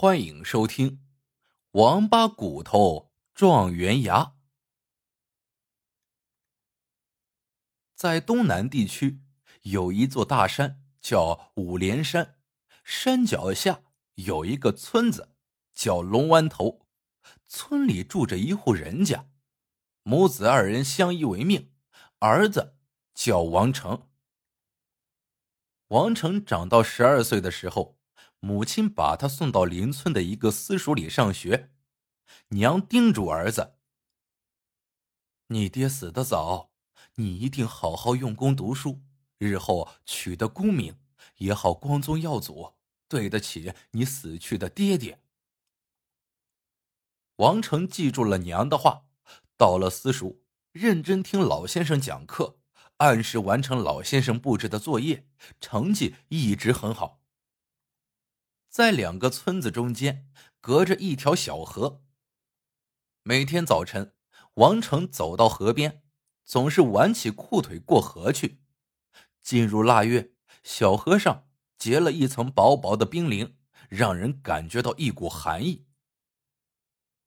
欢迎收听《王八骨头撞圆牙》。在东南地区有一座大山，叫五连山。山脚下有一个村子，叫龙湾头。村里住着一户人家，母子二人相依为命。儿子叫王成。王成长到十二岁的时候。母亲把他送到邻村的一个私塾里上学，娘叮嘱儿子：“你爹死得早，你一定好好用功读书，日后取得功名，也好光宗耀祖，对得起你死去的爹爹。”王成记住了娘的话，到了私塾，认真听老先生讲课，按时完成老先生布置的作业，成绩一直很好。在两个村子中间，隔着一条小河。每天早晨，王成走到河边，总是挽起裤腿过河去。进入腊月，小河上结了一层薄薄的冰凌，让人感觉到一股寒意。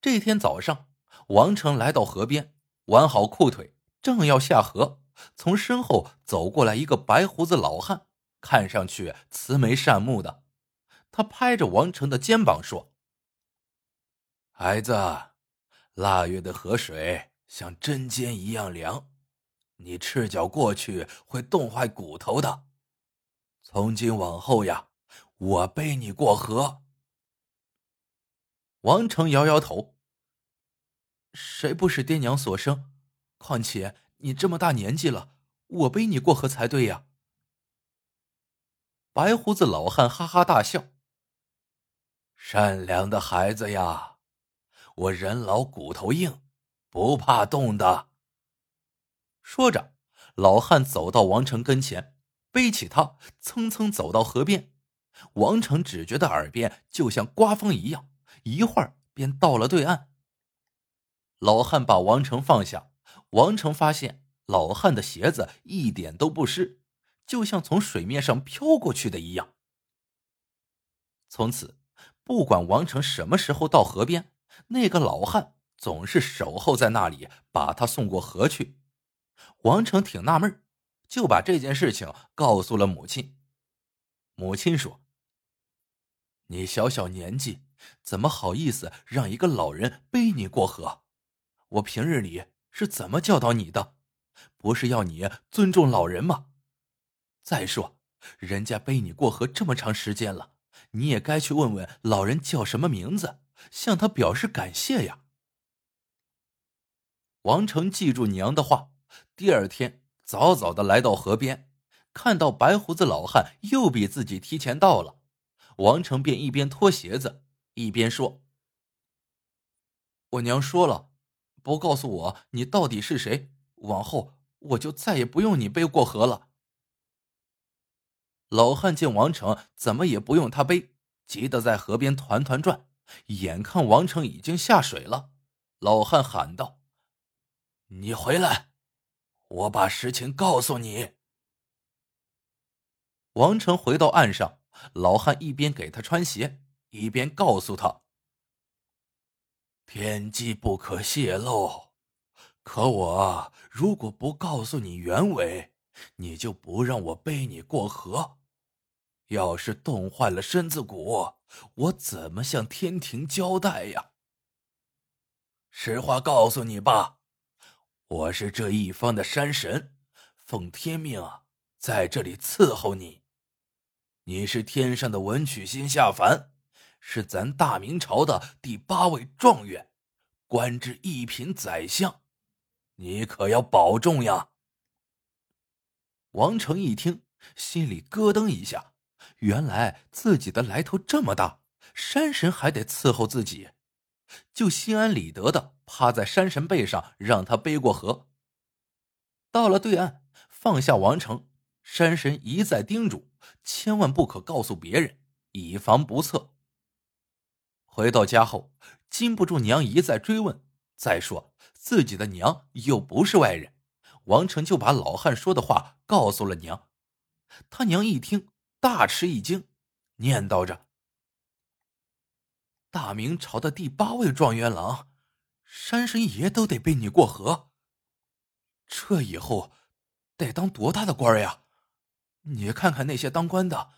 这天早上，王成来到河边，挽好裤腿，正要下河，从身后走过来一个白胡子老汉，看上去慈眉善目的。他拍着王成的肩膀说：“孩子，腊月的河水像针尖一样凉，你赤脚过去会冻坏骨头的。从今往后呀，我背你过河。”王成摇摇头：“谁不是爹娘所生？况且你这么大年纪了，我背你过河才对呀。”白胡子老汉哈哈大笑。善良的孩子呀，我人老骨头硬，不怕冻的。说着，老汉走到王成跟前，背起他，蹭蹭走到河边。王成只觉得耳边就像刮风一样，一会儿便到了对岸。老汉把王成放下，王成发现老汉的鞋子一点都不湿，就像从水面上飘过去的一样。从此。不管王成什么时候到河边，那个老汉总是守候在那里，把他送过河去。王成挺纳闷，就把这件事情告诉了母亲。母亲说：“你小小年纪，怎么好意思让一个老人背你过河？我平日里是怎么教导你的？不是要你尊重老人吗？再说，人家背你过河这么长时间了。”你也该去问问老人叫什么名字，向他表示感谢呀。王成记住娘的话，第二天早早的来到河边，看到白胡子老汉又比自己提前到了，王成便一边脱鞋子一边说：“我娘说了，不告诉我你到底是谁，往后我就再也不用你背过河了。”老汉见王成怎么也不用他背，急得在河边团团转。眼看王成已经下水了，老汉喊道：“你回来，我把实情告诉你。”王成回到岸上，老汉一边给他穿鞋，一边告诉他：“天机不可泄露，可我如果不告诉你原委，你就不让我背你过河。”要是冻坏了身子骨，我怎么向天庭交代呀？实话告诉你吧，我是这一方的山神，奉天命，在这里伺候你。你是天上的文曲星下凡，是咱大明朝的第八位状元，官至一品宰相，你可要保重呀。王成一听，心里咯噔一下。原来自己的来头这么大，山神还得伺候自己，就心安理得的趴在山神背上，让他背过河。到了对岸，放下王成，山神一再叮嘱，千万不可告诉别人，以防不测。回到家后，禁不住娘一再追问，再说自己的娘又不是外人，王成就把老汉说的话告诉了娘。他娘一听。大吃一惊，念叨着：“大明朝的第八位状元郎，山神爷都得背你过河。这以后得当多大的官呀？你看看那些当官的，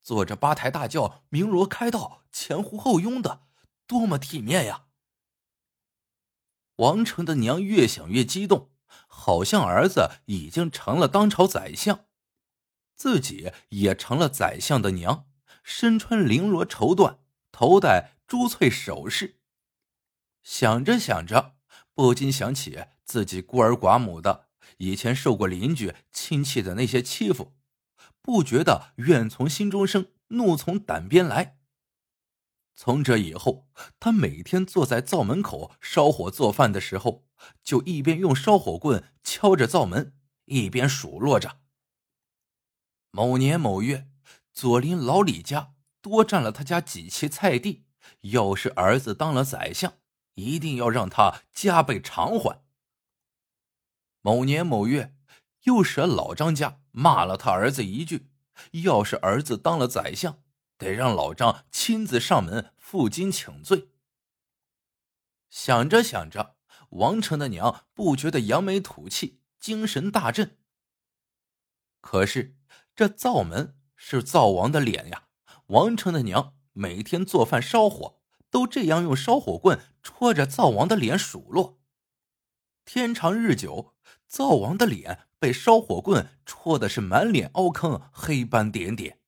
坐着八抬大轿，鸣锣开道，前呼后拥的，多么体面呀！王成的娘越想越激动，好像儿子已经成了当朝宰相，自己也成了宰相的娘，身穿绫罗绸缎，头戴珠翠首饰。想着想着，不禁想起自己孤儿寡母的，以前受过邻居亲戚的那些欺负，不觉得怨从心中生，怒从胆边来。从这以后，他每天坐在灶门口烧火做饭的时候，就一边用烧火棍敲着灶门，一边数落着：某年某月，左邻老李家多占了他家几期菜地，要是儿子当了宰相，一定要让他加倍偿还。某年某月，又舍老张家骂了他儿子一句，要是儿子当了宰相。得让老张亲自上门负荆请罪。想着想着，王成的娘不觉得扬眉吐气，精神大振。可是这灶门是灶王的脸呀，王成的娘每天做饭烧火，都这样用烧火棍戳着灶王的脸数落。天长日久，灶王的脸被烧火棍戳的是满脸凹坑，黑斑点点。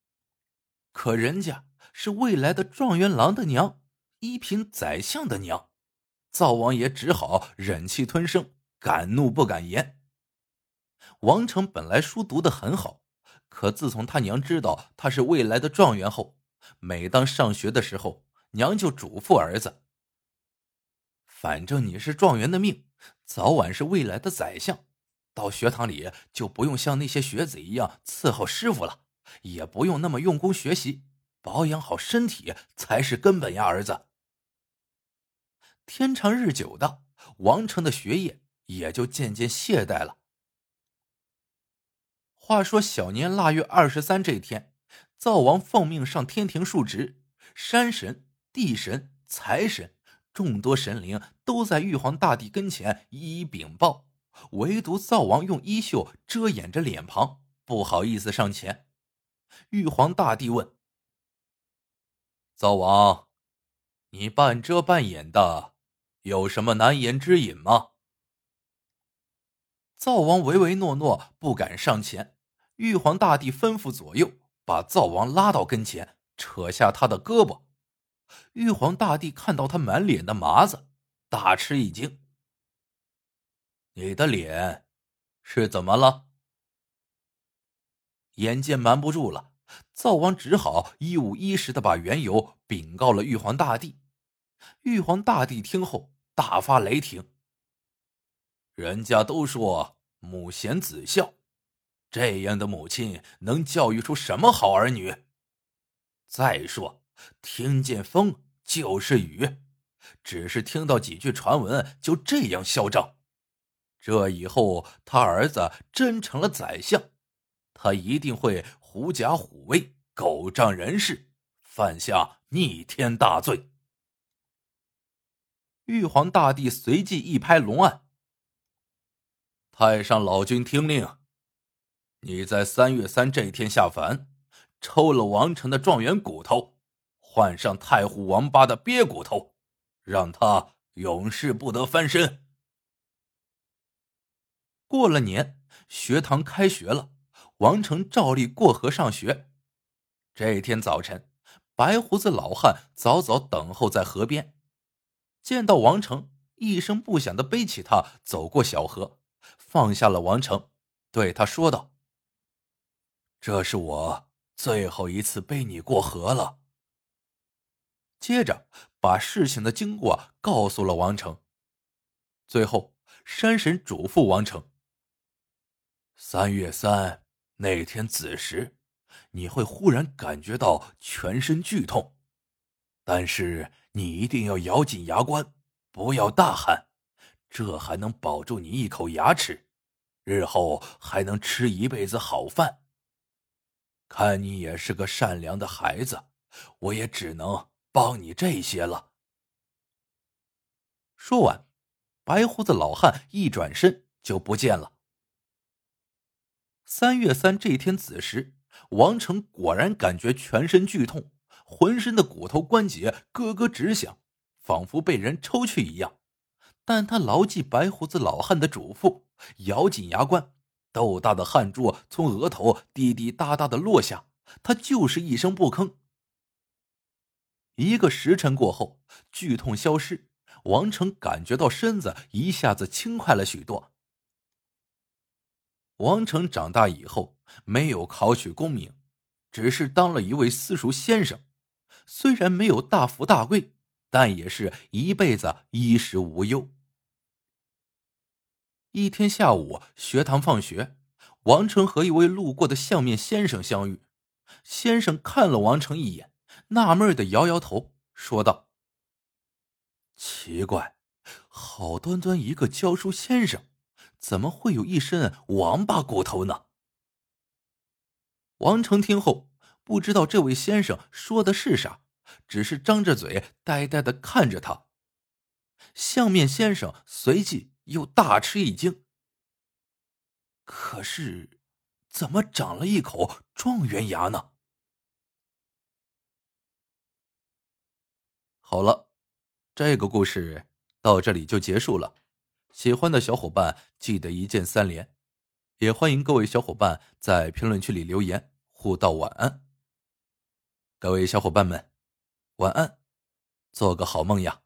可人家是未来的状元郎的娘，一品宰相的娘，灶王爷只好忍气吞声，敢怒不敢言。王成本来书读的很好，可自从他娘知道他是未来的状元后，每当上学的时候，娘就嘱咐儿子：“反正你是状元的命，早晚是未来的宰相，到学堂里就不用像那些学子一样伺候师傅了。”也不用那么用功学习，保养好身体才是根本呀，儿子。天长日久的，王成的学业也就渐渐懈怠了。话说小年腊月二十三这天，灶王奉命上天庭述职，山神、地神、财神众多神灵都在玉皇大帝跟前一一禀报，唯独灶王用衣袖遮掩着脸庞，不好意思上前。玉皇大帝问：“灶王，你半遮半掩的，有什么难言之隐吗？”灶王唯唯诺诺，不敢上前。玉皇大帝吩咐左右，把灶王拉到跟前，扯下他的胳膊。玉皇大帝看到他满脸的麻子，大吃一惊：“你的脸是怎么了？”眼见瞒不住了，灶王只好一五一十的把缘由禀告了玉皇大帝。玉皇大帝听后大发雷霆：“人家都说母贤子孝，这样的母亲能教育出什么好儿女？再说，听见风就是雨，只是听到几句传闻就这样嚣张，这以后他儿子真成了宰相。”他一定会狐假虎威、狗仗人势，犯下逆天大罪。玉皇大帝随即一拍龙案：“太上老君听令，你在三月三这天下凡，抽了王成的状元骨头，换上太湖王八的鳖骨头，让他永世不得翻身。”过了年，学堂开学了。王成照例过河上学。这天早晨，白胡子老汉早早等候在河边，见到王成，一声不响的背起他走过小河，放下了王成，对他说道：“这是我最后一次背你过河了。”接着把事情的经过告诉了王成。最后，山神嘱咐王成：“三月三。”那天子时，你会忽然感觉到全身剧痛，但是你一定要咬紧牙关，不要大喊，这还能保住你一口牙齿，日后还能吃一辈子好饭。看你也是个善良的孩子，我也只能帮你这些了。说完，白胡子老汉一转身就不见了。三月三这天子时，王成果然感觉全身剧痛，浑身的骨头关节咯咯直响，仿佛被人抽去一样。但他牢记白胡子老汉的嘱咐，咬紧牙关，豆大的汗珠从额头滴滴答答的落下，他就是一声不吭。一个时辰过后，剧痛消失，王成感觉到身子一下子轻快了许多。王成长大以后没有考取功名，只是当了一位私塾先生。虽然没有大富大贵，但也是一辈子衣食无忧。一天下午，学堂放学，王成和一位路过的相面先生相遇。先生看了王成一眼，纳闷的摇摇头，说道：“奇怪，好端端一个教书先生。”怎么会有一身王八骨头呢？王成听后不知道这位先生说的是啥，只是张着嘴呆呆的看着他。相面先生随即又大吃一惊。可是，怎么长了一口状元牙呢？好了，这个故事到这里就结束了。喜欢的小伙伴记得一键三连，也欢迎各位小伙伴在评论区里留言互道晚安。各位小伙伴们，晚安，做个好梦呀。